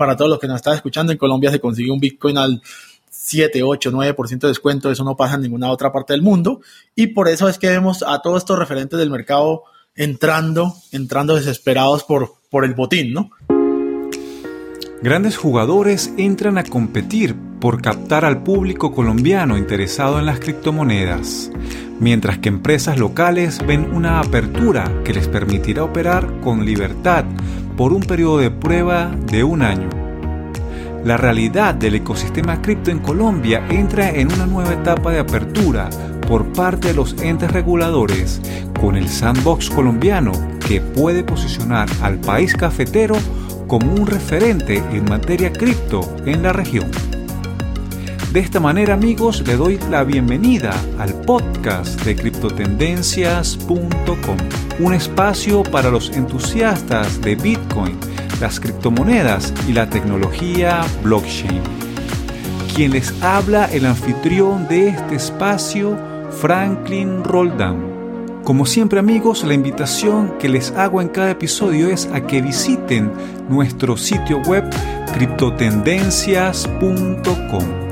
para todos los que nos están escuchando, en Colombia se consigue un Bitcoin al 7, 8, 9% de descuento, eso no pasa en ninguna otra parte del mundo. Y por eso es que vemos a todos estos referentes del mercado entrando, entrando desesperados por, por el botín, ¿no? Grandes jugadores entran a competir por captar al público colombiano interesado en las criptomonedas, mientras que empresas locales ven una apertura que les permitirá operar con libertad por un periodo de prueba de un año. La realidad del ecosistema cripto en Colombia entra en una nueva etapa de apertura por parte de los entes reguladores con el sandbox colombiano que puede posicionar al país cafetero como un referente en materia cripto en la región. De esta manera amigos le doy la bienvenida al podcast de criptotendencias.com, un espacio para los entusiastas de Bitcoin, las criptomonedas y la tecnología blockchain. Quien les habla el anfitrión de este espacio, Franklin Roldán. Como siempre amigos, la invitación que les hago en cada episodio es a que visiten nuestro sitio web criptotendencias.com.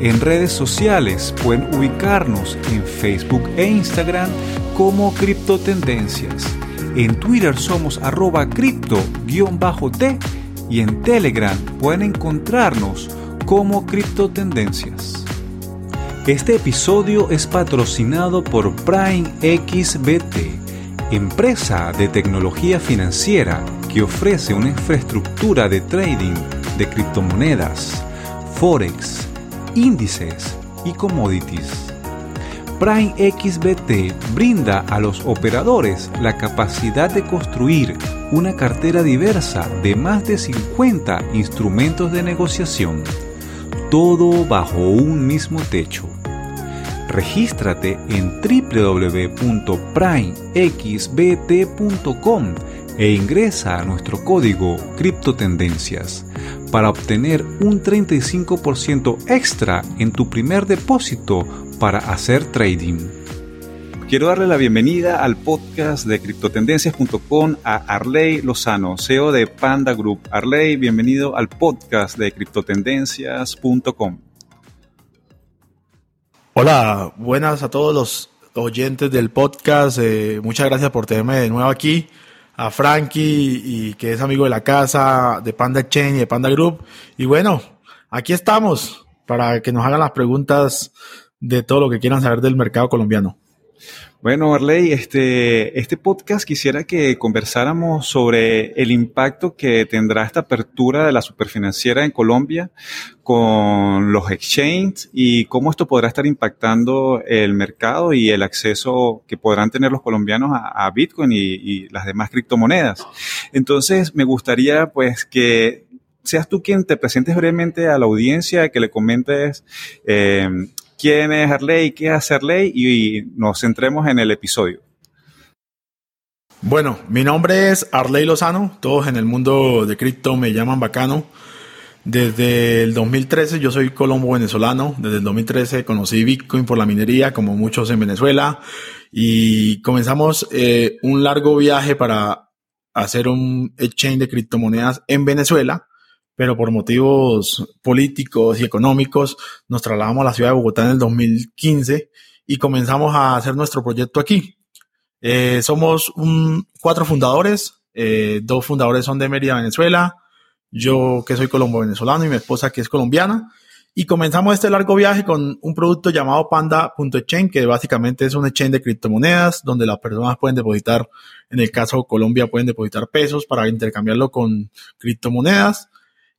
En redes sociales pueden ubicarnos en Facebook e Instagram como Criptotendencias. En Twitter somos arroba cripto-t y en Telegram pueden encontrarnos como Criptotendencias. Este episodio es patrocinado por Prime XBT, empresa de tecnología financiera que ofrece una infraestructura de trading de criptomonedas, forex, índices y commodities. Prime XBT brinda a los operadores la capacidad de construir una cartera diversa de más de 50 instrumentos de negociación, todo bajo un mismo techo. Regístrate en www.primexbt.com e ingresa a nuestro código Criptotendencias para obtener un 35% extra en tu primer depósito para hacer trading. Quiero darle la bienvenida al podcast de criptotendencias.com a Arley Lozano, CEO de Panda Group. Arley, bienvenido al podcast de criptotendencias.com. Hola, buenas a todos los oyentes del podcast. Eh, muchas gracias por tenerme de nuevo aquí. A Frankie, y que es amigo de la casa, de Panda Chain y de Panda Group. Y bueno, aquí estamos para que nos hagan las preguntas de todo lo que quieran saber del mercado colombiano. Bueno, Arley, este, este podcast quisiera que conversáramos sobre el impacto que tendrá esta apertura de la superfinanciera en Colombia con los exchanges y cómo esto podrá estar impactando el mercado y el acceso que podrán tener los colombianos a, Bitcoin y, las demás criptomonedas. Entonces, me gustaría pues que seas tú quien te presentes brevemente a la audiencia, que le comentes eh, quién es Harley, qué es Harley y nos centremos en el episodio. Bueno, mi nombre es Arley Lozano, todos en el mundo de cripto me llaman bacano. Desde el 2013 yo soy colombo venezolano, desde el 2013 conocí Bitcoin por la minería, como muchos en Venezuela, y comenzamos eh, un largo viaje para hacer un exchange de criptomonedas en Venezuela pero por motivos políticos y económicos nos trasladamos a la ciudad de Bogotá en el 2015 y comenzamos a hacer nuestro proyecto aquí. Eh, somos cuatro fundadores, eh, dos fundadores son de Mérida, Venezuela, yo que soy colombo venezolano y mi esposa que es colombiana. Y comenzamos este largo viaje con un producto llamado Panda.exchange, que básicamente es un exchange de criptomonedas, donde las personas pueden depositar, en el caso de Colombia, pueden depositar pesos para intercambiarlo con criptomonedas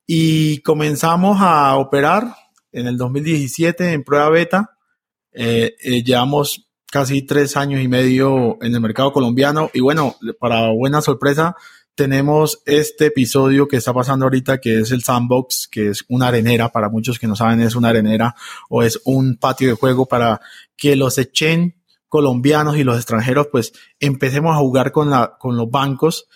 y comenzamos a operar en el 2017 en prueba beta. Eh, eh, llevamos casi tres años y medio en el mercado colombiano y bueno, para buena sorpresa, tenemos este episodio que está pasando ahorita, que es el sandbox, que es una arenera, para muchos que no saben es una arenera o es un patio de juego para que los echen colombianos y los extranjeros pues empecemos a jugar con, la, con los bancos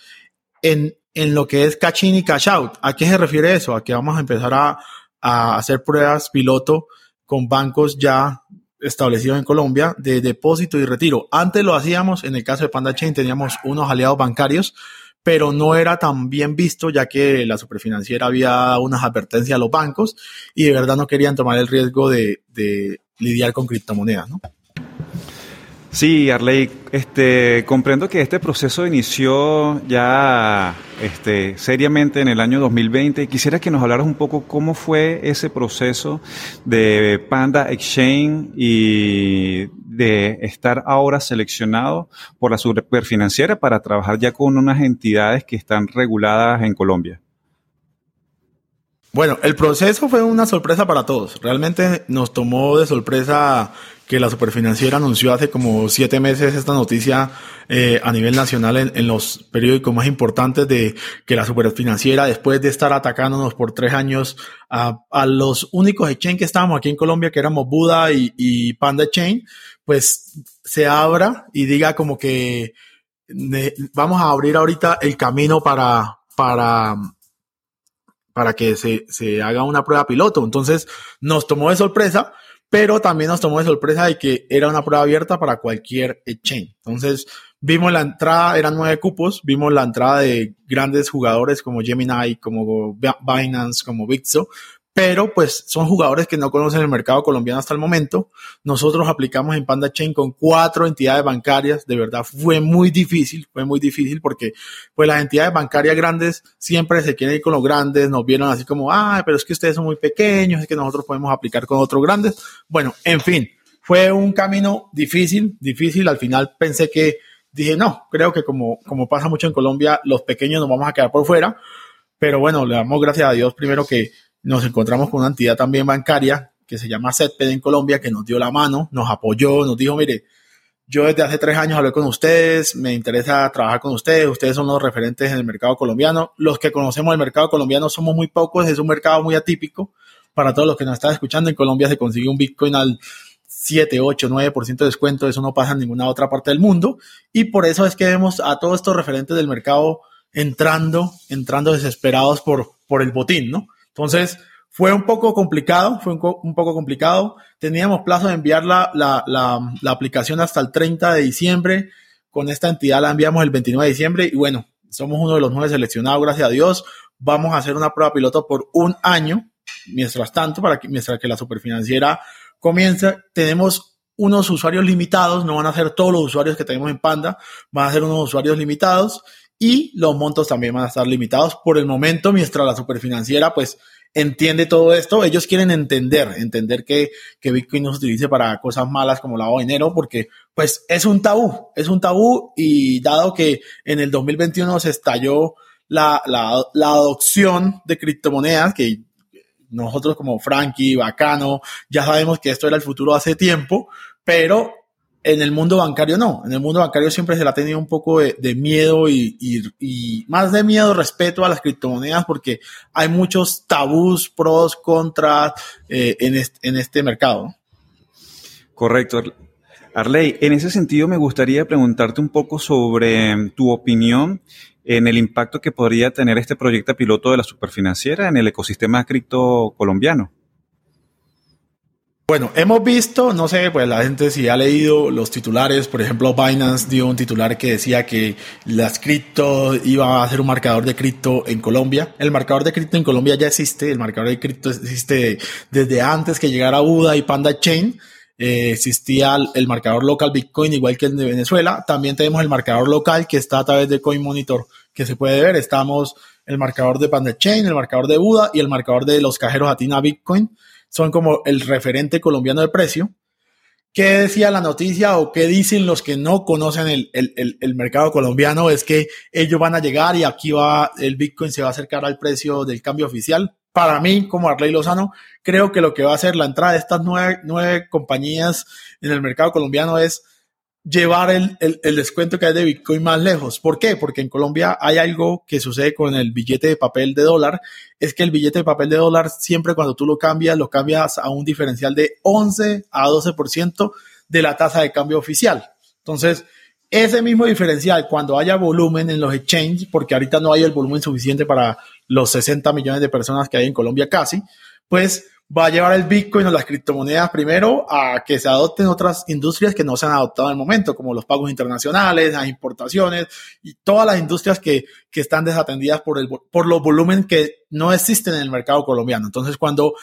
en en lo que es cash in y cash out. ¿A qué se refiere eso? A que vamos a empezar a, hacer pruebas piloto con bancos ya establecidos en Colombia de depósito y retiro. Antes lo hacíamos, en el caso de Panda Chain teníamos unos aliados bancarios, pero no era tan bien visto ya que la superfinanciera había dado unas advertencias a los bancos y de verdad no querían tomar el riesgo de, de lidiar con criptomonedas, ¿no? Sí, Arley, este, comprendo que este proceso inició ya este, seriamente en el año 2020. Quisiera que nos hablaras un poco cómo fue ese proceso de Panda Exchange y de estar ahora seleccionado por la superfinanciera para trabajar ya con unas entidades que están reguladas en Colombia. Bueno, el proceso fue una sorpresa para todos. Realmente nos tomó de sorpresa que la superfinanciera anunció hace como siete meses esta noticia eh, a nivel nacional en, los periódicos más importantes de que la superfinanciera, después de estar atacándonos por tres años a, los únicos exchange que estábamos aquí en Colombia, que éramos Buda y, Panda Chain, pues se abra y diga como que vamos a abrir ahorita el camino para, para, para que se, se haga una prueba piloto. Entonces nos tomó de sorpresa pero también nos tomó de sorpresa de que era una prueba abierta para cualquier exchange. Entonces, vimos la entrada, eran nueve cupos, vimos la entrada de grandes jugadores como Gemini, como Binance, como Bitso, pero pues son jugadores que no conocen el mercado colombiano hasta el momento. Nosotros aplicamos en Panda Chain con cuatro entidades bancarias, de verdad fue muy difícil, fue muy difícil porque pues las entidades bancarias grandes siempre se quieren ir con los grandes, nos vieron así como, ah, pero es que ustedes son muy pequeños, es que nosotros podemos aplicar con otros grandes. Bueno, en fin, fue un camino difícil, difícil, al final pensé que dije, no, creo que como, como pasa mucho en Colombia, los pequeños nos vamos a quedar por fuera, pero bueno, le damos gracias a Dios primero que nos encontramos con una entidad también bancaria que se llama CETPED en Colombia, que nos dio la mano, nos apoyó, nos dijo, mire, yo desde hace tres años hablé con ustedes, me interesa trabajar con ustedes, ustedes son los referentes en el mercado colombiano. Los que conocemos el mercado colombiano somos muy pocos, es un mercado muy atípico. Para todos los que nos están escuchando, en Colombia se consigue un Bitcoin al 7, 8, 9% de descuento, eso no pasa en ninguna otra parte del mundo. Y por eso es que vemos a todos estos referentes del mercado entrando, entrando desesperados por, por el botín, ¿no? Entonces, fue un poco complicado, fue un, poco complicado. Teníamos plazo de enviar la, la, la, aplicación hasta el 30 de diciembre. Con esta entidad la enviamos el 29 de diciembre y bueno, somos uno de los nueve seleccionados, gracias a Dios. Vamos a hacer una prueba piloto por un año, mientras tanto, para que, mientras que la superfinanciera comience. Tenemos unos usuarios limitados, no van a ser todos los usuarios que tenemos en Panda, van a ser unos usuarios limitados y los montos también van a estar limitados. Por el momento, mientras la superfinanciera pues entiende todo esto, ellos quieren entender, entender que, que Bitcoin no se utilice para cosas malas como lavado de dinero, porque pues es un tabú, es un tabú y dado que en el 2021 se estalló la, la, la adopción de criptomonedas, que nosotros como Frankie, Bacano, ya sabemos que esto era el futuro hace tiempo, pero en el mundo bancario no. En el mundo bancario siempre se le ha tenido un poco de, miedo y, más de miedo, respeto a las criptomonedas porque hay muchos tabús, pros, contras eh, en, este, en este mercado. Correcto. Arley, en ese sentido me gustaría preguntarte un poco sobre tu opinión en el impacto que podría tener este proyecto piloto de la superfinanciera en el ecosistema cripto colombiano. Bueno, hemos visto, no sé, pues la gente si ha leído los titulares, por ejemplo, Binance dio un titular que decía que las cripto iba a ser un marcador de cripto en Colombia. El marcador de cripto en Colombia ya existe, el marcador de cripto existe desde antes que llegara UDA y Panda Chain. Eh, existía el, marcador local Bitcoin igual que el de Venezuela. También tenemos el marcador local que está a través de Coin Monitor que se puede ver. Estamos el marcador de Panda Chain, el marcador de UDA y el marcador de los cajeros Atina Bitcoin son como el referente colombiano de precio. ¿Qué decía la noticia o qué dicen los que no conocen el, mercado colombiano? Es que ellos van a llegar y aquí va el Bitcoin se va a acercar al precio del cambio oficial. Para mí, como Arley Lozano, creo que lo que va a ser la entrada de estas nueve, nueve compañías en el mercado colombiano es llevar el, el, descuento que hay de Bitcoin más lejos. ¿Por qué? Porque en Colombia hay algo que sucede con el billete de papel de dólar, es que el billete de papel de dólar siempre cuando tú lo cambias, lo cambias a un diferencial de 11 a 12% de la tasa de cambio oficial. Entonces, ese mismo diferencial, cuando haya volumen en los exchanges, porque ahorita no hay el volumen suficiente para los 60 millones de personas que hay en Colombia casi, pues va a llevar el Bitcoin o las criptomonedas primero a que se adopten otras industrias que no se han adoptado en el momento, como los pagos internacionales, las importaciones y todas las industrias que, que están desatendidas por, el, por los volúmenes que no existen en el mercado colombiano. Entonces, cuando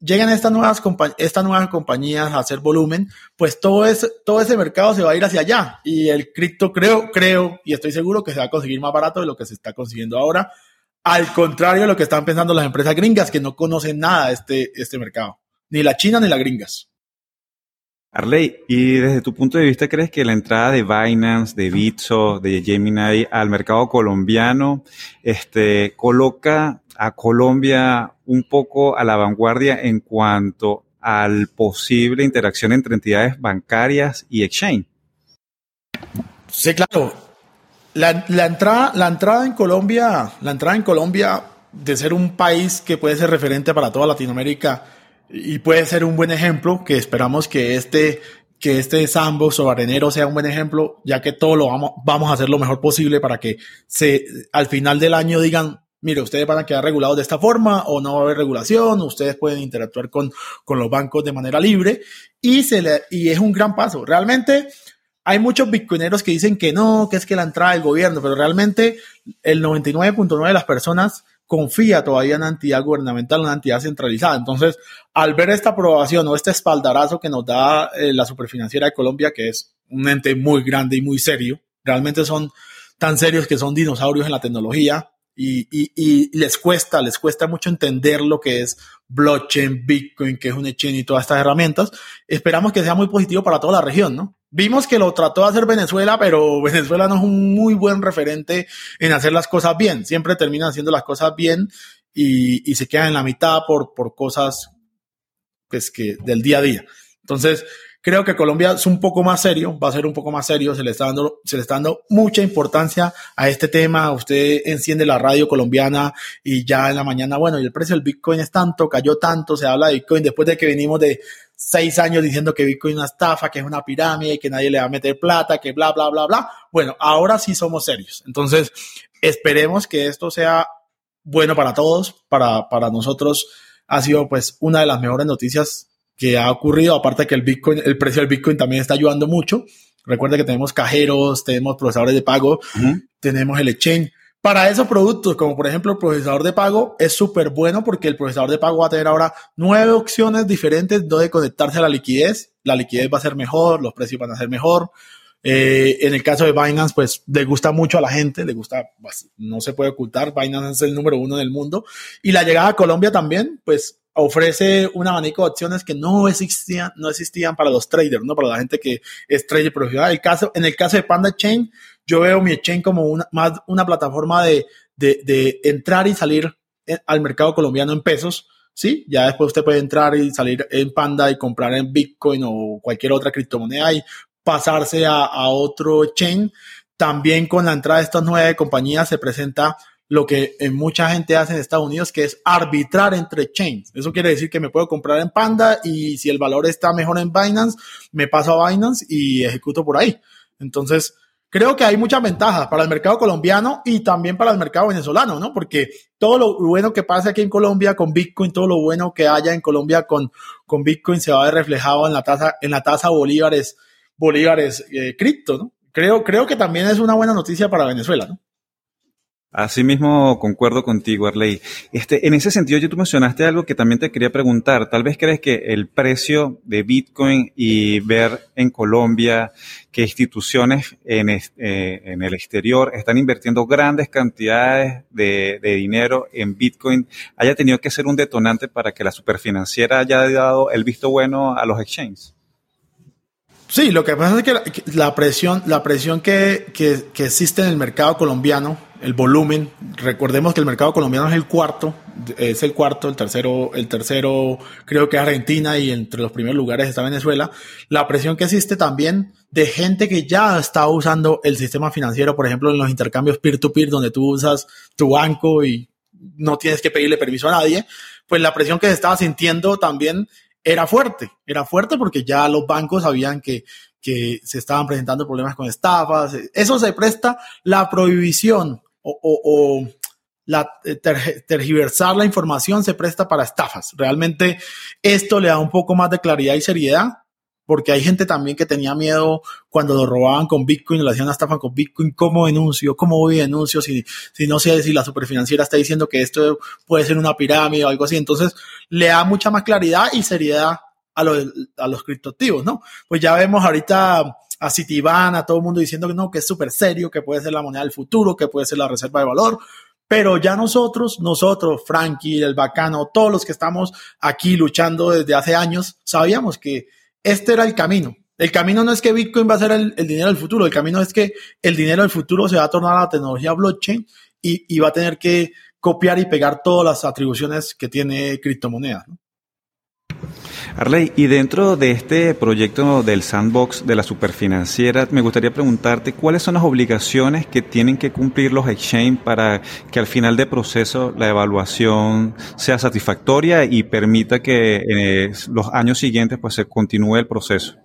llegan estas nuevas, estas nuevas compañías a hacer volumen, pues todo ese, todo ese mercado se va a ir hacia allá. Y el cripto creo, creo, y estoy seguro que se va a conseguir más barato de lo que se está consiguiendo ahora al contrario de lo que están pensando las empresas gringas que no conocen nada de este, este mercado, ni la China ni las gringas. Arley, y desde tu punto de vista, ¿crees que la entrada de Binance, de Bitso, de Gemini al mercado colombiano este, coloca a Colombia un poco a la vanguardia en cuanto al posible interacción entre entidades bancarias y exchange? Sí, claro. La, entrada, la entrada en Colombia, la entrada en Colombia de ser un país que puede ser referente para toda Latinoamérica y puede ser un buen ejemplo, que esperamos que este, que este sandbox o arenero sea un buen ejemplo, ya que todo lo vamos, vamos a hacer lo mejor posible para que se, al final del año digan, mire, ustedes van a quedar regulados de esta forma o no va a haber regulación, ustedes pueden interactuar con, con los bancos de manera libre y, se le, y es un gran paso. Realmente, hay muchos bitcoineros que dicen que no, que es que la entrada del gobierno, pero realmente el 99.9 de las personas confía todavía en una entidad gubernamental, una entidad centralizada. Entonces, al ver esta aprobación o este espaldarazo que nos da eh, la Superfinanciera de Colombia, que es un ente muy grande y muy serio, realmente son tan serios que son dinosaurios en la tecnología y, y les cuesta, les cuesta mucho entender lo que es blockchain, Bitcoin, que es un exchange y todas estas herramientas. Esperamos que sea muy positivo para toda la región, ¿no? Vimos que lo trató de hacer Venezuela, pero Venezuela no es un muy buen referente en hacer las cosas bien. Siempre termina haciendo las cosas bien y, y se queda en la mitad por, por cosas pues, que del día a día. Entonces, creo que Colombia es un poco más serio, va a ser un poco más serio, se le está dando, se le está dando mucha importancia a este tema. Usted enciende la radio colombiana y ya en la mañana, bueno, y el precio del Bitcoin es tanto, cayó tanto, se habla de Bitcoin después de que venimos de seis años diciendo que Bitcoin es una estafa, que es una pirámide, que nadie le va a meter plata, que bla, bla, bla, bla. Bueno, ahora sí somos serios. Entonces, esperemos que esto sea bueno para todos, para, para nosotros ha sido pues una de las mejores noticias que ha ocurrido, aparte que el Bitcoin, el precio del Bitcoin también está ayudando mucho. Recuerda que tenemos cajeros, tenemos procesadores de pago, tenemos el exchange. Para esos productos, como por ejemplo el procesador de pago, es súper bueno porque el procesador de pago va a tener ahora nueve opciones diferentes donde conectarse a la liquidez. La liquidez va a ser mejor, los precios van a ser mejor. Eh, en el caso de Binance, pues le gusta mucho a la gente, le gusta, pues, no se puede ocultar, Binance es el número uno del mundo. Y la llegada a Colombia también, pues ofrece un abanico de opciones que no existían, no existían para los traders, ¿no? Para la gente que es trader profesional. El caso, en el caso de Panda Chain, yo veo mi chain como una, más una plataforma de, de, entrar y salir al mercado colombiano en pesos. Sí, ya después usted puede entrar y salir en Panda y comprar en Bitcoin o cualquier otra criptomoneda y pasarse a otro chain. También con la entrada de estas nueve compañías se presenta lo que mucha gente hace en Estados Unidos, que es arbitrar entre chains. Eso quiere decir que me puedo comprar en Panda y si el valor está mejor en Binance, me paso a Binance y ejecuto por ahí. Entonces, creo que hay muchas ventajas para el mercado colombiano y también para el mercado venezolano, ¿no? Porque todo lo bueno que pasa aquí en Colombia con Bitcoin, todo lo bueno que haya en Colombia con, con Bitcoin se va a ver reflejado en la tasa, en la tasa bolívares, bolívares eh, cripto, ¿no? Creo, creo que también es una buena noticia para Venezuela, ¿no? Asimismo, concuerdo contigo, Arley. Este, en ese sentido, yo tú mencionaste algo que también te quería preguntar. Tal vez crees que el precio de Bitcoin y ver en Colombia que instituciones en, eh, el exterior están invirtiendo grandes cantidades de, de, dinero en Bitcoin haya tenido que ser un detonante para que la superfinanciera haya dado el visto bueno a los exchanges. Sí, lo que pasa es que la, presión, la presión que, que, que existe en el mercado colombiano el volumen. Recordemos que el mercado colombiano es el cuarto, es el cuarto, el tercero, el tercero creo que es Argentina y entre los primeros lugares está Venezuela. La presión que existe también de gente que ya está usando el sistema financiero, por ejemplo, en los intercambios peer-to-peer, donde tú usas tu banco y no tienes que pedirle permiso a nadie, pues la presión que se estaba sintiendo también era fuerte, era fuerte porque ya los bancos sabían que que se estaban presentando problemas con estafas. Eso se presta la prohibición o, la, eh, tergiversar la información se presta para estafas. Realmente esto le da un poco más de claridad y seriedad porque hay gente también que tenía miedo cuando lo robaban con Bitcoin, lo hacían una estafa con Bitcoin, ¿cómo denuncio? ¿Cómo voy denuncio? Si, si no sé si la superfinanciera está diciendo que esto puede ser una pirámide o algo así. Entonces, le da mucha más claridad y seriedad a los, a los criptoactivos, ¿no? Pues ya vemos ahorita a Citibank, a todo el mundo diciendo que no, que es súper serio, que puede ser la moneda del futuro, que puede ser la reserva de valor, pero ya nosotros, nosotros, Frankie, el bacano, todos los que estamos aquí luchando desde hace años, sabíamos que este era el camino. El camino no es que Bitcoin va a ser el, dinero del futuro, el camino es que el dinero del futuro se va a tornar a la tecnología blockchain y, va a tener que copiar y pegar todas las atribuciones que tiene criptomonedas. Arley, y dentro de este proyecto del sandbox de la superfinanciera, me gustaría preguntarte cuáles son las obligaciones que tienen que cumplir los exchange para que al final del proceso la evaluación sea satisfactoria y permita que en eh, los años siguientes pues se continúe el proceso.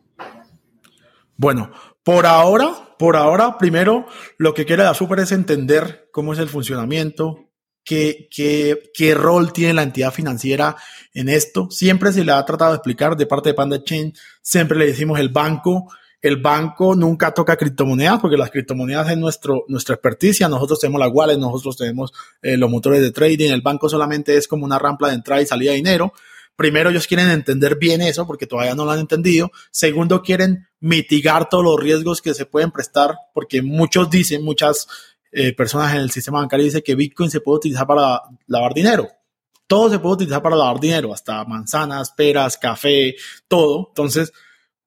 Bueno, por ahora, por ahora, primero lo que quiere la super es entender cómo es el funcionamiento, qué, qué, qué rol tiene la entidad financiera en esto. Siempre se le ha tratado de explicar de parte de Panda Chain, siempre le decimos el banco. El banco nunca toca criptomonedas porque las criptomonedas es nuestro, nuestra experticia. Nosotros tenemos la wallet, nosotros tenemos eh, los motores de trading. El banco solamente es como una rampa de entrada y salida de dinero. Primero, ellos quieren entender bien eso porque todavía no lo han entendido. Segundo, quieren mitigar todos los riesgos que se pueden prestar porque muchos dicen, muchas eh, personas en el sistema bancario dicen que Bitcoin se puede utilizar para lavar dinero. Todo se puede utilizar para lavar dinero, hasta manzanas, peras, café, todo. Entonces,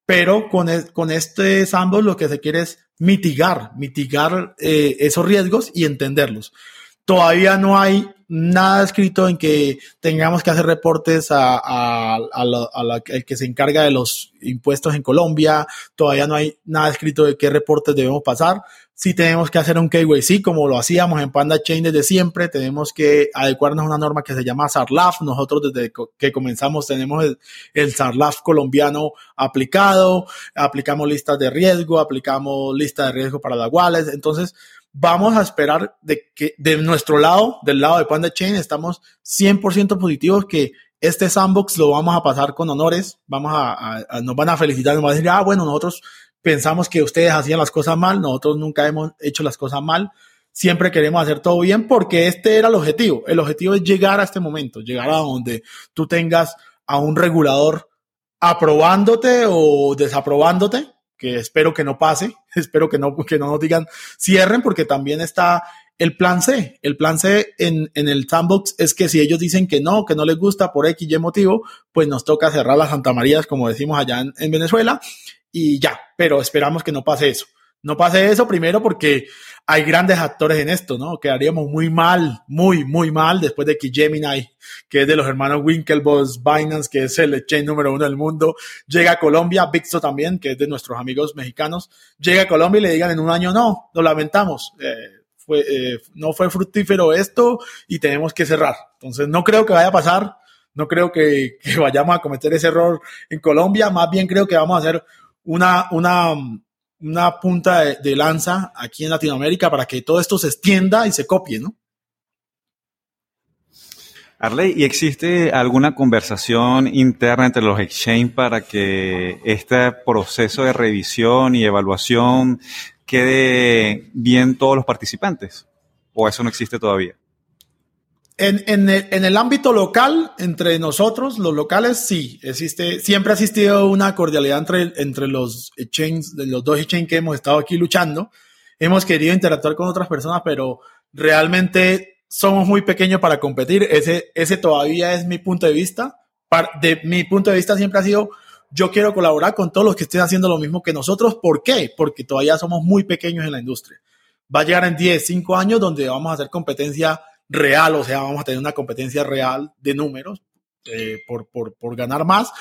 pero con, con este sandbox lo que se quiere es mitigar, mitigar eh, esos riesgos y entenderlos. Todavía no hay nada escrito en que tengamos que hacer reportes a, a, el que se encarga de los impuestos en Colombia. Todavía no hay nada escrito de qué reportes debemos pasar si tenemos que hacer un KYC como lo hacíamos en Panda Chain desde siempre, tenemos que adecuarnos a una norma que se llama SARLAF. Nosotros desde que comenzamos tenemos el, SARLAF colombiano aplicado, aplicamos listas de riesgo, aplicamos listas de riesgo para las wallets. Entonces, vamos a esperar de que de nuestro lado, del lado de Panda Chain, estamos 100% positivos que este sandbox lo vamos a pasar con honores, vamos a, nos van a felicitar, nos van a decir, ah, bueno, nosotros pensamos que ustedes hacían las cosas mal, nosotros nunca hemos hecho las cosas mal, siempre queremos hacer todo bien porque este era el objetivo. El objetivo es llegar a este momento, llegar a donde tú tengas a un regulador aprobándote o desaprobándote, que espero que no pase, espero que no, que no nos digan cierren porque también está el plan C. El plan C en, en, el sandbox es que si ellos dicen que no, que no les gusta por X y motivo, pues nos toca cerrar las Santa Marías, como decimos allá en Venezuela, y ya, pero esperamos que no pase eso. No pase eso primero porque hay grandes actores en esto, ¿no? Quedaríamos muy mal, muy, muy mal después de que Gemini, que es de los hermanos Winklevoss, Binance, que es el exchange número uno del mundo, llega a Colombia, Bixo también, que es de nuestros amigos mexicanos, llega a Colombia y le digan en un año, no, lo lamentamos, eh, fue, eh, no fue fructífero esto y tenemos que cerrar. Entonces, no creo que vaya a pasar, no creo que, que vayamos a cometer ese error en Colombia, más bien creo que vamos a hacer una, una, una punta de, lanza aquí en Latinoamérica para que todo esto se extienda y se copie, ¿no? Arley, ¿y existe alguna conversación interna entre los exchange para que este proceso de revisión y evaluación quede bien todos los participantes? ¿O eso no existe todavía? En, en, el, en, el, ámbito local, entre nosotros, los locales, sí, existe, siempre ha existido una cordialidad entre, entre los exchanges, los dos exchanges que hemos estado aquí luchando. Hemos querido interactuar con otras personas, pero realmente somos muy pequeños para competir. Ese, ese todavía es mi punto de vista. de mi punto de vista siempre ha sido, yo quiero colaborar con todos los que estén haciendo lo mismo que nosotros. ¿Por qué? Porque todavía somos muy pequeños en la industria. Va a llegar en 10, 5 años donde vamos a hacer competencia real, o sea, vamos a tener una competencia real de números eh, por, por, por, ganar más.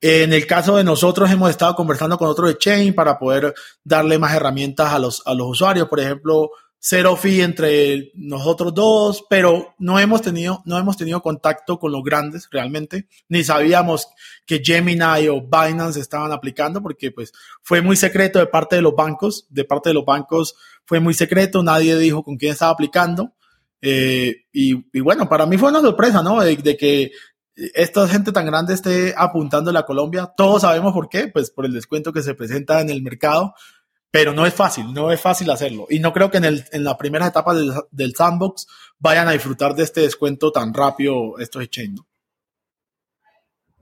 En el caso de nosotros hemos estado conversando con otros de Chain para poder darle más herramientas a los, a los usuarios, por ejemplo, cero fee entre nosotros dos, pero no hemos tenido, no hemos tenido contacto con los grandes realmente, ni sabíamos que Gemini o Binance estaban aplicando porque pues fue muy secreto de parte de los bancos, de parte de los bancos fue muy secreto, nadie dijo con quién estaba aplicando Eh, y, bueno, para mí fue una sorpresa, ¿no? De, que esta gente tan grande esté apuntando a la Colombia. Todos sabemos por qué, pues por el descuento que se presenta en el mercado, pero no es fácil, no es fácil hacerlo. Y no creo que en, el, en la primera etapa del, del, sandbox vayan a disfrutar de este descuento tan rápido estos exchanges.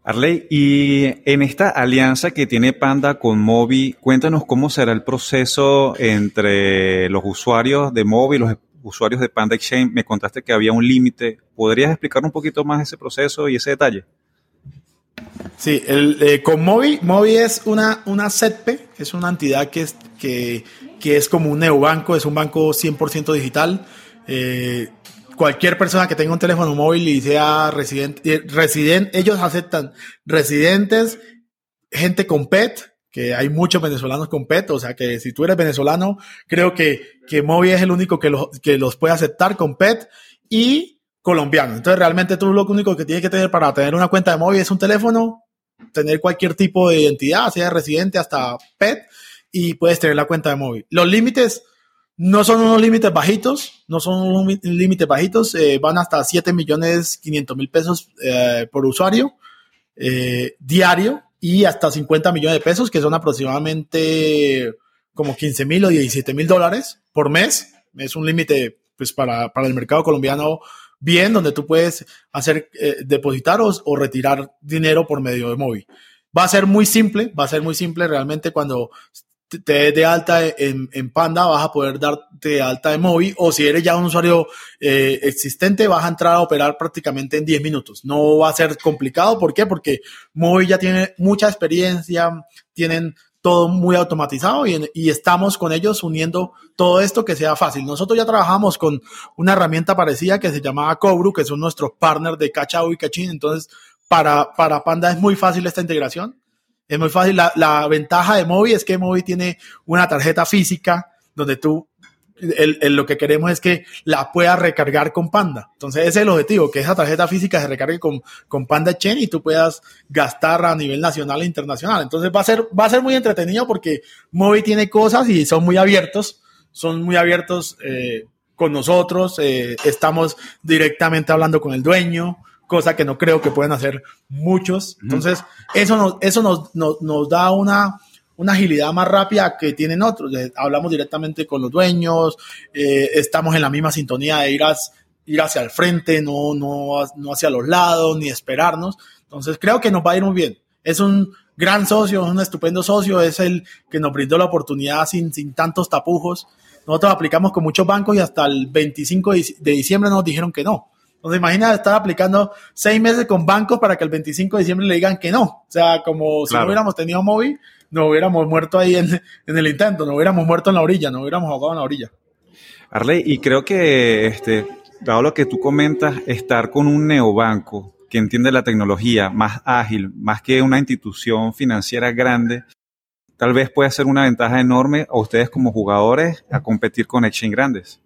Arley, y en esta alianza que tiene Panda con Mobi, cuéntanos cómo será el proceso entre los usuarios de Mobi y los usuarios de Panda Exchange. Me contaste que había un límite. ¿Podrías explicar un poquito más ese proceso y ese detalle? Sí, eh, con Mobi, Mobi es una, una CETP, es una entidad que es, que, que es como un neobanco, es un banco 100% digital. Eh, cualquier persona que tenga un teléfono móvil y sea residente, eh, ellos aceptan residentes, gente con PET, que hay muchos venezolanos con PET, o sea que si tú eres venezolano, creo que, que Movi es el único que, que los puede aceptar con PET y colombiano. Entonces realmente tú lo único que tienes que tener para tener una cuenta de Movi es un teléfono, tener cualquier tipo de identidad, sea residente hasta PET, y puedes tener la cuenta de Movi. Los límites no son unos límites bajitos, no son unos límites bajitos, eh, van hasta 7 millones 500 mil pesos eh, por usuario eh, diario y hasta 50 millones de pesos, que son aproximadamente como 15 mil o 17 mil dólares por mes. Es un límite pues para, para, el mercado colombiano bien, donde tú puedes hacer depositar o, o, retirar dinero por medio de móvil. Va a ser muy simple, va a ser muy simple realmente cuando te des de alta en, en, Panda, vas a poder darte de alta de móvil o si eres ya un usuario eh, existente, vas a entrar a operar prácticamente en 10 minutos. No va a ser complicado. ¿Por qué? Porque móvil ya tiene mucha experiencia, tienen todo muy automatizado y, y, estamos con ellos uniendo todo esto que sea fácil. Nosotros ya trabajamos con una herramienta parecida que se llamaba Cobru, que son nuestros partners de Cachao y Cachín. Entonces, para, para Panda es muy fácil esta integración es muy fácil. La, la ventaja de Movi es que Movi tiene una tarjeta física donde tú el, lo que queremos es que la puedas recargar con Panda. Entonces, ese es el objetivo, que esa tarjeta física se recargue con, con Panda Chain y tú puedas gastar a nivel nacional e internacional. Entonces, va a ser, va a ser muy entretenido porque Movi tiene cosas y son muy abiertos, son muy abiertos eh, con nosotros, eh, estamos directamente hablando con el dueño, cosa que no creo que puedan hacer muchos. Entonces, eso nos, eso nos, nos, nos da una, una agilidad más rápida que tienen otros. Hablamos directamente con los dueños, eh, estamos en la misma sintonía de ir, ir hacia el frente, no, no, no hacia los lados, ni esperarnos. Entonces, creo que nos va a ir muy bien. Es un gran socio, es un estupendo socio, es el que nos brindó la oportunidad sin, sin tantos tapujos. Nosotros aplicamos con muchos bancos y hasta el 25 de diciembre nos dijeron que no. Entonces, imagina estar aplicando seis meses con bancos para que el 25 de diciembre le digan que no. O sea, como si no hubiéramos tenido móvil, no hubiéramos muerto ahí en, el intento, no hubiéramos muerto en la orilla, no hubiéramos ahogado en la orilla. Arley, y creo que, este, dado lo que tú comentas, estar con un neobanco que entiende la tecnología más ágil, más que una institución financiera grande, tal vez puede ser una ventaja enorme a ustedes como jugadores a competir con exchange grandes.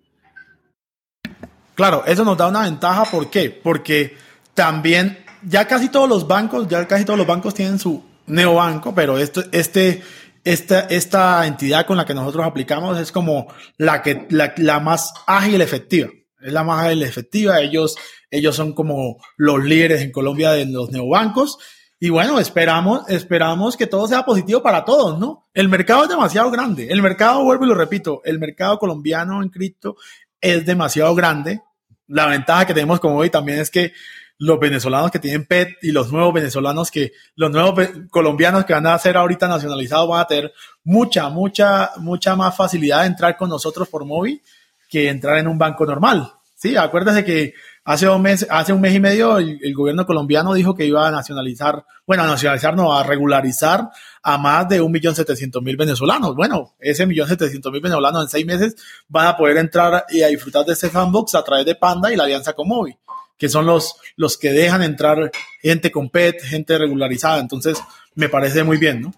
Claro, eso nos da una ventaja. ¿Por qué? Porque también ya casi todos los bancos, ya casi todos los bancos tienen su neobanco, pero este, esta, esta entidad con la que nosotros aplicamos es como la que, la, más ágil efectiva. Es la más ágil efectiva. Ellos, ellos son como los líderes en Colombia de los neobancos. Y bueno, esperamos, esperamos que todo sea positivo para todos, ¿no? El mercado es demasiado grande. El mercado, vuelvo y lo repito, el mercado colombiano en cripto es demasiado grande la ventaja que tenemos como hoy también es que los venezolanos que tienen PET y los nuevos venezolanos que, los nuevos colombianos que van a ser ahorita nacionalizados van a tener mucha, mucha, mucha más facilidad de entrar con nosotros por móvil que entrar en un banco normal. Sí, acuérdese que hace un mes, hace un mes y medio el, gobierno colombiano dijo que iba a nacionalizar, bueno, a nacionalizar no, a regularizar a más de un millón setecientos mil venezolanos. Bueno, ese millón setecientos mil venezolanos en seis meses van a poder entrar y a disfrutar de ese sandbox a través de Panda y la alianza con Movi, que son los, los que dejan entrar gente con PET, gente regularizada. Entonces, me parece muy bien, ¿no?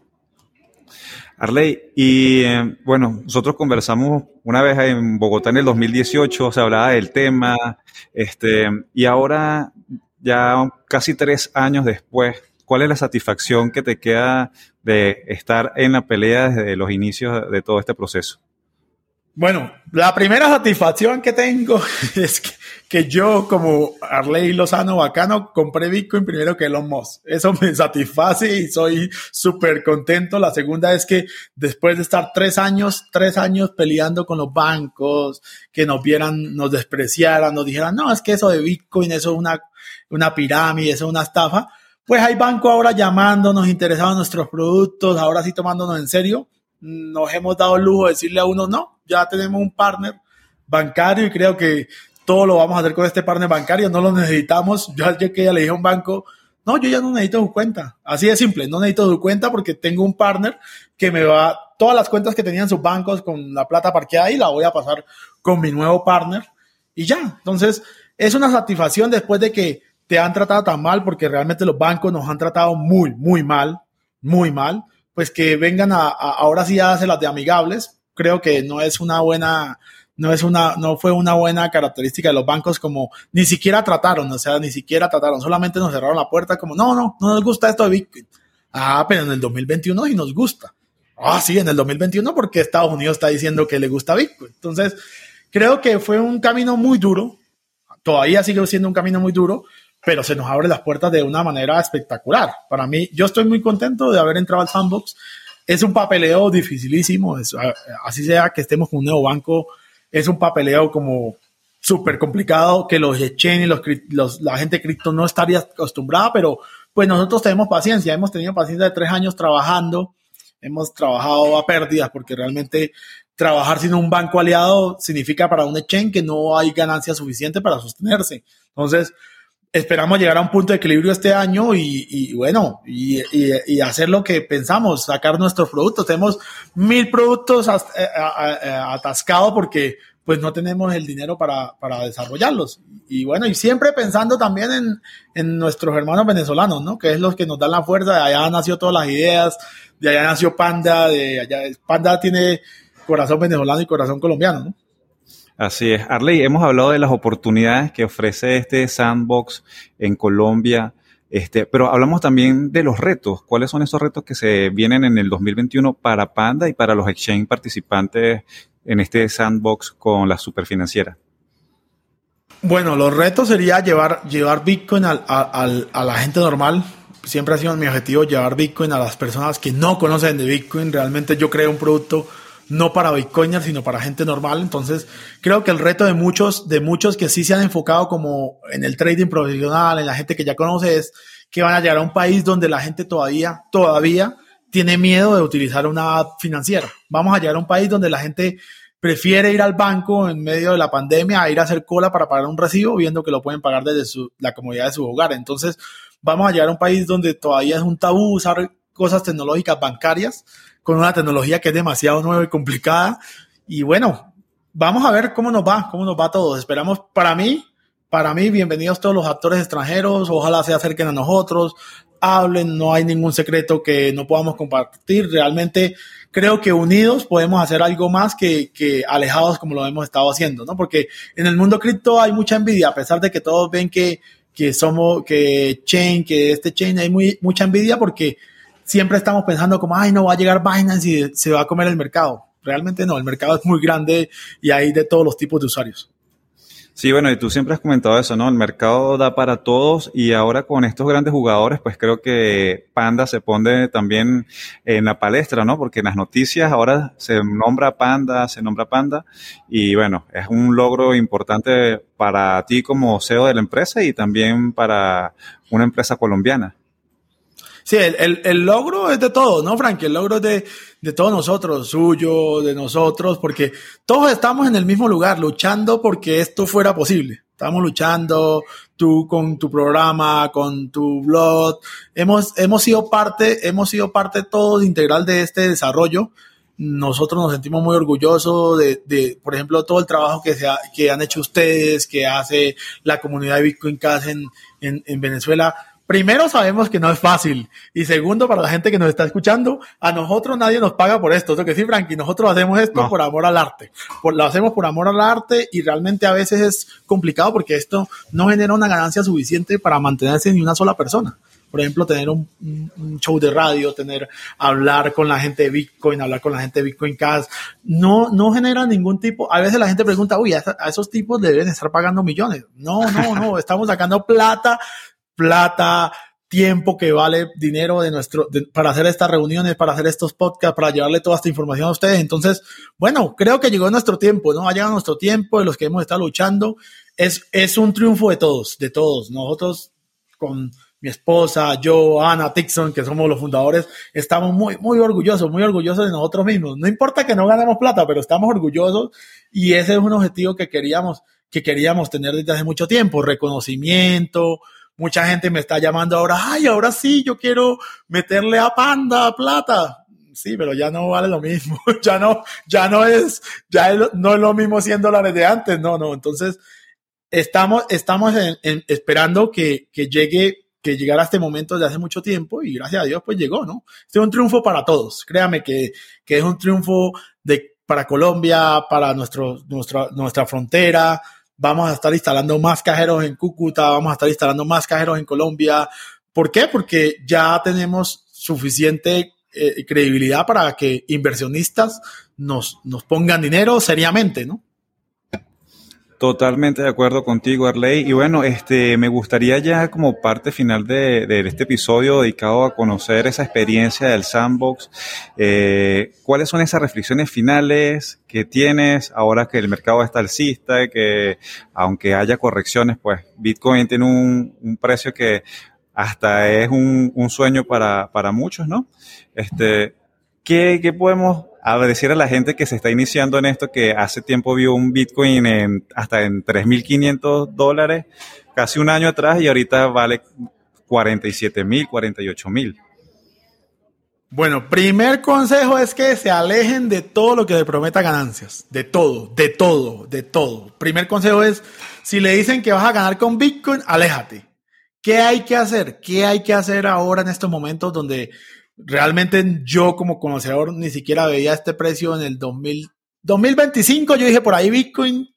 Arley, y eh, bueno, nosotros conversamos una vez en Bogotá en el 2018, se hablaba del tema, este, y ahora, ya casi tres años después, ¿cuál es la satisfacción que te queda de estar en la pelea desde los inicios de todo este proceso? Bueno, la primera satisfacción que tengo es que, yo, como Arley Lozano Bacano, compré Bitcoin primero que Elon Musk. Eso me satisface y soy súper contento. La segunda es que después de estar tres años, tres años peleando con los bancos, que nos vieran, nos despreciaran, nos dijeran, no, es que eso de Bitcoin, eso es una, una pirámide, eso es una estafa. Pues hay bancos ahora llamándonos, interesados en nuestros productos, ahora sí tomándonos en serio nos hemos dado el lujo de decirle a uno, no, ya tenemos un partner bancario y creo que todo lo vamos a hacer con este partner bancario, no lo necesitamos. Yo que ya le dije a un banco, no, yo ya no necesito su cuenta. Así de simple, no necesito su cuenta porque tengo un partner que me va, todas las cuentas que tenían sus bancos con la plata parqueada ahí, la voy a pasar con mi nuevo partner y ya. Entonces, es una satisfacción después de que te han tratado tan mal, porque realmente los bancos nos han tratado muy, muy mal, muy mal pues que vengan a, ahora sí a hacer las de amigables. Creo que no es una buena, no es una, no fue una buena característica de los bancos como ni siquiera trataron, o sea, ni siquiera trataron, solamente nos cerraron la puerta como, no, no, no nos gusta esto de Bitcoin. Ah, pero en el 2021 sí nos gusta. Ah, sí, en el 2021 porque Estados Unidos está diciendo que le gusta Bitcoin. Entonces, creo que fue un camino muy duro, todavía sigue siendo un camino muy duro, pero se nos abre las puertas de una manera espectacular. Para mí, yo estoy muy contento de haber entrado al sandbox. Es un papeleo dificilísimo, así sea que estemos con un nuevo banco, es un papeleo como súper complicado que los exchange y los, la gente cripto no estaría acostumbrada, pero pues nosotros tenemos paciencia, hemos tenido paciencia de tres años trabajando, hemos trabajado a pérdidas porque realmente trabajar sin un banco aliado significa para un exchange que no hay ganancia suficiente para sostenerse. Entonces, esperamos llegar a un punto de equilibrio este año y, bueno, y, hacer lo que pensamos, sacar nuestros productos. Tenemos mil productos eh, eh, atascados porque pues no tenemos el dinero para, desarrollarlos. Y bueno, y siempre pensando también en, nuestros hermanos venezolanos, ¿no? Que es los que nos dan la fuerza, de allá nació todas las ideas, de allá nació Panda, de allá, Panda tiene corazón venezolano y corazón colombiano, ¿no? Así es. Arley, hemos hablado de las oportunidades que ofrece este sandbox en Colombia, este, pero hablamos también de los retos. ¿Cuáles son esos retos que se vienen en el 2021 para Panda y para los exchange participantes en este sandbox con la superfinanciera? Bueno, los retos sería llevar, llevar Bitcoin a la gente normal. Siempre ha sido mi objetivo llevar Bitcoin a las personas que no conocen de Bitcoin. Realmente yo creo un producto no para bitcoiners, sino para gente normal. Entonces, creo que el reto de muchos, de muchos que sí se han enfocado como en el trading profesional, en la gente que ya conoce, es que van a llegar a un país donde la gente todavía, todavía tiene miedo de utilizar una app financiera. Vamos a llegar a un país donde la gente prefiere ir al banco en medio de la pandemia a ir a hacer cola para pagar un recibo, viendo que lo pueden pagar desde su, la comodidad de su hogar. Entonces, vamos a llegar a un país donde todavía es un tabú usar cosas tecnológicas bancarias con una tecnología que es demasiado nueva y complicada. Y bueno, vamos a ver cómo nos va, cómo nos va todo. Esperamos, para mí, para mí, bienvenidos todos los actores extranjeros, ojalá se acerquen a nosotros, hablen, no hay ningún secreto que no podamos compartir. Realmente creo que unidos podemos hacer algo más que, que alejados como lo hemos estado haciendo, ¿no? Porque en el mundo cripto hay mucha envidia, a pesar de que todos ven que, que somos, que Chain, que este Chain, hay muy, mucha envidia porque siempre estamos pensando como, ay, no va a llegar Binance y se va a comer el mercado. Realmente no, el mercado es muy grande y hay de todos los tipos de usuarios. Sí, bueno, y tú siempre has comentado eso, ¿no? El mercado da para todos y ahora con estos grandes jugadores, pues creo que Panda se pone también en la palestra, ¿no? Porque en las noticias ahora se nombra Panda, se nombra Panda y bueno, es un logro importante para ti como CEO de la empresa y también para una empresa colombiana. Sí, el, el, logro es de todos, ¿no, Frank? El logro es de, de todos nosotros, suyo, de nosotros, porque todos estamos en el mismo lugar, luchando porque esto fuera posible. Estamos luchando, tú con tu programa, con tu blog. Hemos, hemos sido parte, hemos sido parte todos integral de este desarrollo. Nosotros nos sentimos muy orgullosos de, de por ejemplo, todo el trabajo que, se que han hecho ustedes, que hace la comunidad de Bitcoin Cash en, en, en Venezuela primero sabemos que no es fácil. Y segundo para la gente que nos está escuchando, a nosotros nadie nos paga por esto, ¿Eso que sí, Frankie, nosotros hacemos esto por amor al arte, lo hacemos por amor al arte y realmente a veces es complicado porque esto no genera una ganancia suficiente para mantenerse ni una sola persona. por ejemplo, tener un, show de radio, tener, hablar con la gente de Bitcoin, hablar con la gente de Bitcoin Cash, no, no genera ningún tipo, a veces la gente pregunta, uy, a, a esos tipos deben estar pagando millones. No, no, no, estamos sacando plata, plata, tiempo que vale dinero de nuestro, para hacer estas reuniones, para hacer estos podcasts, para llevarle toda esta información a ustedes. Entonces, bueno, creo que llegó nuestro tiempo, ¿no? Ha llegado nuestro tiempo de los que hemos estado luchando. Es, es un triunfo de todos, de todos. Nosotros con mi esposa, yo, Ana, Tixon, que somos los fundadores, estamos muy, muy orgullosos, muy orgullosos de nosotros mismos. No importa que no ganemos plata, pero estamos orgullosos y ese es un objetivo que queríamos, que queríamos tener desde hace mucho tiempo, reconocimiento, mucha gente me está llamando ahora, ay, ahora sí, yo quiero meterle a Panda plata. Sí, pero ya no vale lo mismo, ya no, ya no es, ya no es lo mismo 100 dólares de antes, no, no. Entonces, estamos, estamos esperando que, que llegue que llegara este momento de hace mucho tiempo y gracias a Dios pues llegó, ¿no? Este es un triunfo para todos, créame que, que es un triunfo de, para Colombia, para nuestro, nuestra, nuestra frontera, vamos a estar instalando más cajeros en Cúcuta, vamos a estar instalando más cajeros en Colombia. ¿Por qué? Porque ya tenemos suficiente eh, credibilidad para que inversionistas nos, nos pongan dinero seriamente, ¿no? Totalmente de acuerdo contigo, Arley. Y bueno, este, me gustaría ya como parte final de, este episodio dedicado a conocer esa experiencia del sandbox, eh, ¿cuáles son esas reflexiones finales que tienes ahora que el mercado está alcista, que aunque haya correcciones, pues Bitcoin tiene un, precio que hasta es un, sueño para, para, muchos, ¿no? Este, ¿qué, ¿Qué podemos a decir a la gente que se está iniciando en esto que hace tiempo vio un Bitcoin en, hasta en 3.500 dólares, casi un año atrás, y ahorita vale 47.000, 48.000. Bueno, primer consejo es que se alejen de todo lo que le prometa ganancias. De todo, de todo, de todo. Primer consejo es, si le dicen que vas a ganar con Bitcoin, aléjate. ¿Qué hay que hacer? ¿Qué hay que hacer ahora en estos momentos donde realmente yo como conocedor ni siquiera veía este precio en el 2000, 2025. Yo dije por ahí Bitcoin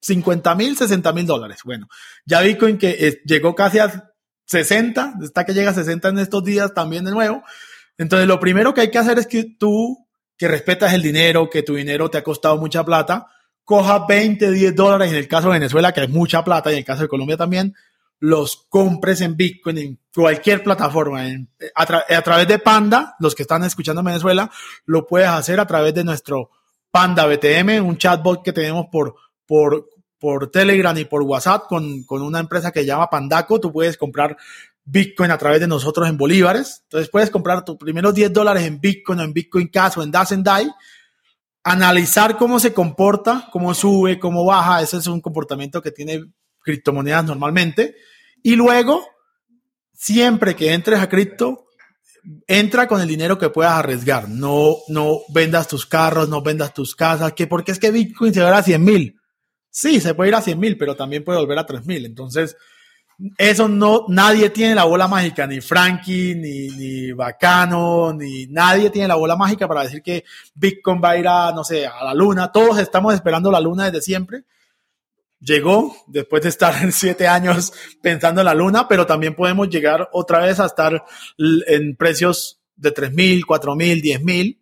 50 mil, 60 mil dólares. Bueno, ya Bitcoin que eh, llegó casi a 60, está que llega a 60 en estos días también de nuevo. Entonces lo primero que hay que hacer es que tú, que respetas el dinero, que tu dinero te ha costado mucha plata, coja 20, 10 dólares en el caso de Venezuela, que es mucha plata, y en el caso de Colombia también, los compres en Bitcoin en cualquier plataforma. a, través de Panda, los que están escuchando en Venezuela, lo puedes hacer a través de nuestro Panda BTM, un chatbot que tenemos por, por, por Telegram y por WhatsApp con, con una empresa que se llama Pandaco. Tú puedes comprar Bitcoin a través de nosotros en bolívares. Entonces puedes comprar tus primeros 10 dólares en Bitcoin o en Bitcoin Cash o en and analizar cómo se comporta, cómo sube, cómo baja. Ese es un comportamiento que tiene criptomonedas normalmente. Y luego, siempre que entres a cripto, entra con el dinero que puedas arriesgar. No, no vendas tus carros, no vendas tus casas, que porque es que Bitcoin se va a ir a 100 mil. Sí, se puede ir a 100 mil, pero también puede volver a 3 mil. Entonces, eso no, nadie tiene la bola mágica, ni Frankie, ni, ni Bacano, ni nadie tiene la bola mágica para decir que Bitcoin va a ir a, no sé, a la luna. Todos estamos esperando la luna desde siempre llegó después de estar siete años pensando en la luna, pero también podemos llegar otra vez a estar en precios de tres mil, cuatro mil, diez mil,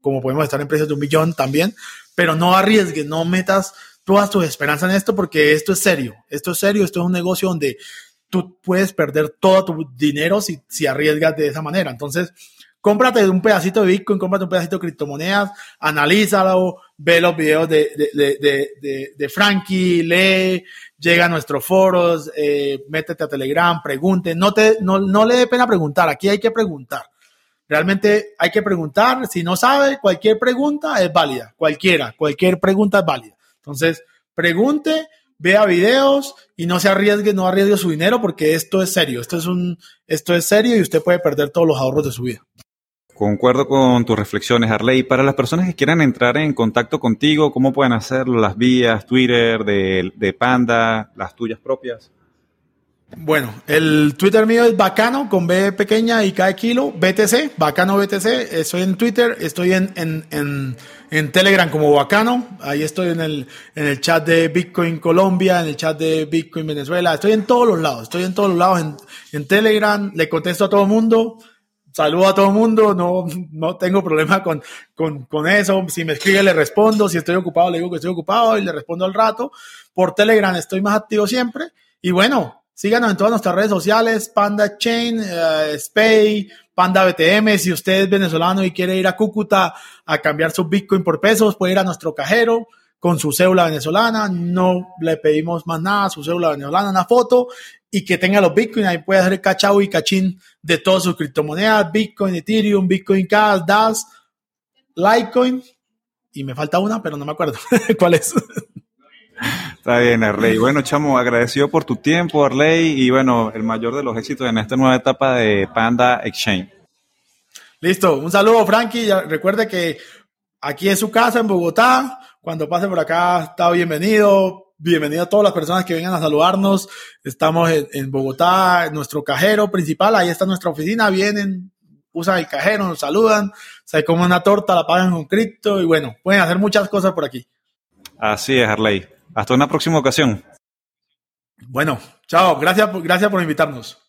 como podemos estar en precios de un millón también, pero no arriesgues, no metas todas tus esperanzas en esto porque esto es serio, esto es serio, esto es un negocio donde tú puedes perder todo tu dinero si, si arriesgas de esa manera. Entonces, cómprate un pedacito de Bitcoin, cómprate un pedacito de criptomonedas, analízalo, ve los videos de, de, de, de Frankie, lee, llega a nuestros foros, eh, métete a Telegram, pregunte, no, te, no, no le dé pena preguntar, aquí hay que preguntar. Realmente hay que preguntar, si no sabe, cualquier pregunta es válida, cualquiera, cualquier pregunta es válida. Entonces, pregunte, vea videos y no se arriesgue, no arriesgue su dinero porque esto es serio, esto es un, esto es serio y usted puede perder todos los ahorros de su vida. Concuerdo con tus reflexiones, Arley. Para las personas que quieran entrar en contacto contigo, ¿cómo pueden hacerlo? Las vías, Twitter, de, Panda, las tuyas propias. Bueno, el Twitter mío es bacano con B pequeña y K kilo, BTC, bacano BTC. Estoy en Twitter, estoy en, en, en, Telegram como bacano. Ahí estoy en el, en el chat de Bitcoin Colombia, en el chat de Bitcoin Venezuela. Estoy en todos los lados, estoy en todos los lados en, en Telegram. Le contesto a todo el mundo. Saludo a todo el mundo, no, no tengo problema con, con, con eso. Si me escribe, le respondo. Si estoy ocupado, le digo que estoy ocupado y le respondo al rato. Por Telegram estoy más activo siempre. Y bueno, Síganos en todas nuestras redes sociales, Panda Chain, uh, Spay, Panda BTM. Si usted es venezolano y quiere ir a Cúcuta a cambiar su Bitcoin por pesos, puede ir a nuestro cajero con su cédula venezolana. No le pedimos más nada, su cédula venezolana, una foto y que tenga los Bitcoin. Ahí puede hacer cachao y cachín de todas sus criptomonedas, Bitcoin, Ethereum, Bitcoin Cash, DAS, Litecoin. Y me falta una, pero no me acuerdo cuál es. Está bien, Arley. Bueno, chamo, agradecido por tu tiempo, Arley, y bueno, el mayor de los éxitos en esta nueva etapa de Panda Exchange. Listo, un saludo, Frankie. Recuerde que aquí es su casa en Bogotá. Cuando pase por acá, está bienvenido. Bienvenido a todas las personas que vengan a saludarnos. Estamos en, Bogotá, nuestro cajero principal. Ahí está nuestra oficina. Vienen, usan el cajero, nos saludan, se comen una torta, la pagan con cripto y bueno, pueden hacer muchas cosas por aquí. Así es, Harley. Hasta una próxima ocasión. Bueno, chao. Gracias, gracias por invitarnos.